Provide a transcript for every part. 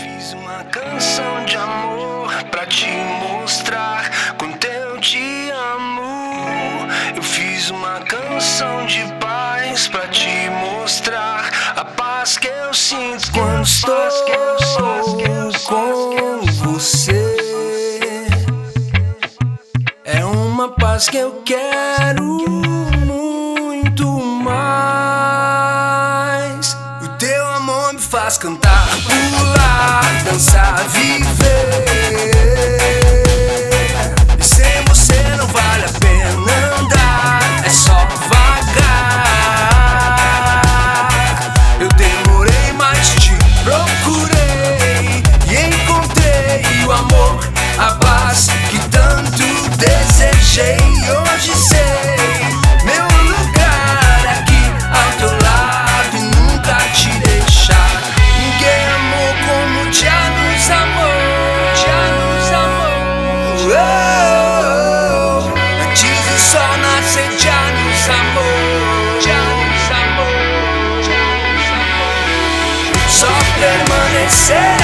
Fiz uma canção de amor pra te mostrar quanto eu te amo. Eu fiz uma canção de paz pra te mostrar a paz que eu sinto quando estou com você. É uma paz que eu quero. faz cantar, pular, dançar, viver. say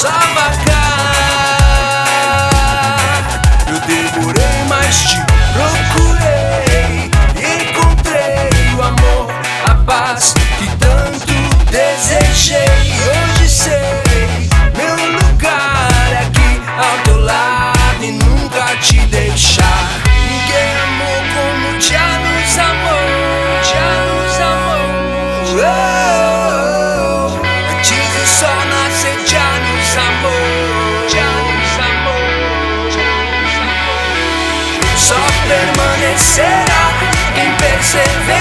Samba será imperceptible.